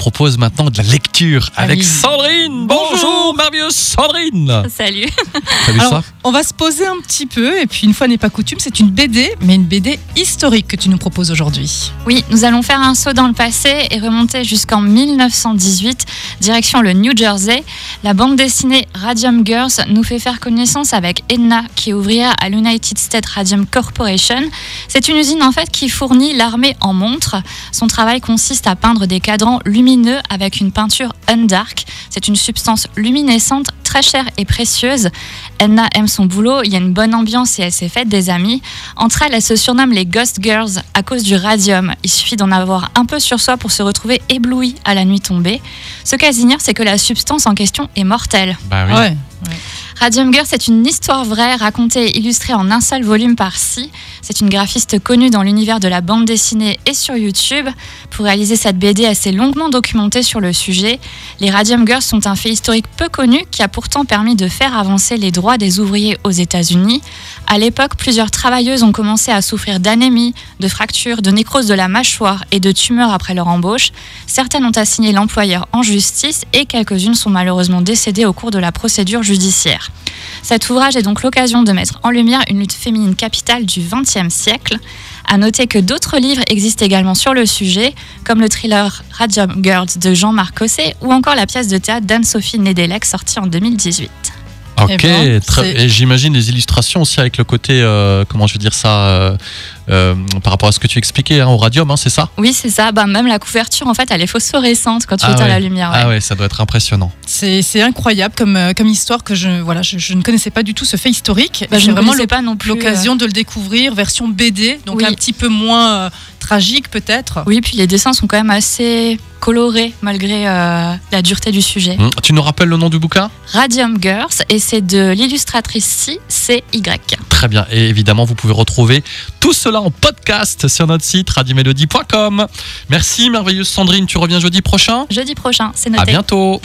propose maintenant de la lecture Ah avec. Sandrine. Bonjour, merveilleuse Sandrine. Salut. Alors, on va se poser un petit peu, et puis une fois n'est pas coutume, c'est une BD, mais une BD historique que tu nous proposes aujourd'hui. Oui, nous allons faire un saut dans le passé et remonter jusqu'en 1918, direction le New Jersey. La bande dessinée Radium Girls nous fait faire connaissance avec Edna, qui est ouvrière à l'United States Radium Corporation. C'est une usine en fait qui fournit l'armée en montres. Son travail consiste à peindre des cadrans lumineux avec une peinture undark. C'est une substance luminescente très chère et précieuse. Edna aime son boulot, il y a une bonne ambiance et elle s'est faite des amis. Entre elles, elles se surnomment les Ghost Girls à cause du radium. Il suffit d'en avoir un peu sur soi pour se retrouver ébloui à la nuit tombée. Ce qu'elles ignorent, c'est que la substance en question est mortelle. Bah oui. Ouais. Radium Girl, c'est une histoire vraie, racontée et illustrée en un seul volume par Si. C'est une graphiste connue dans l'univers de la bande dessinée et sur YouTube. Pour réaliser cette BD, s'est longuement documentée sur le sujet. Les Radium Girls sont un fait historique peu connu qui a pourtant permis de faire avancer les droits des ouvriers aux États-Unis. À l'époque, plusieurs travailleuses ont commencé à souffrir d'anémie, de fractures, de nécrose de la mâchoire et de tumeurs après leur embauche. Certaines ont assigné l'employeur en justice et quelques-unes sont malheureusement décédées au cours de la procédure judiciaire. Cet ouvrage est donc l'occasion de mettre en lumière une lutte féminine capitale du XXe siècle. À noter que d'autres livres existent également sur le sujet, comme le thriller Radium Girls de Jean-Marc Cosset ou encore la pièce de théâtre d'Anne-Sophie Nedelec sortie en 2018. Ok, Eh ben, très- c'est- et j'imagine les illustrations aussi avec le côté, euh, comment je veux dire ça, euh, euh, par rapport à ce que tu expliquais hein, au radium, hein, c'est ça? Oui, c'est ça. Bah, même la couverture, en fait, elle est phosphorescente quand tu Ah éteins ouais. la lumière. ouais. Ah ouais, ça doit être impressionnant. C'est incroyable comme, euh, comme histoire que je, voilà, je, je ne connaissais pas du tout ce fait historique. Bah, je ne vraiment pas non plus. euh, l'occasion de le découvrir, version BD, donc Oui. un petit peu moins euh, tragique peut-être? Oui, puis les dessins sont quand même assez colorés malgré euh, la dureté du sujet. Hum, Tu nous rappelles le nom du bouquin? Radium Girls, et c'est de l'illustratrice Si, C, Y. Très bien. Et évidemment, vous pouvez retrouver tout cela en podcast sur notre site radiomélodie.com. Merci, merveilleuse Sandrine. Tu reviens jeudi prochain? Jeudi prochain, c'est À noté. bientôt.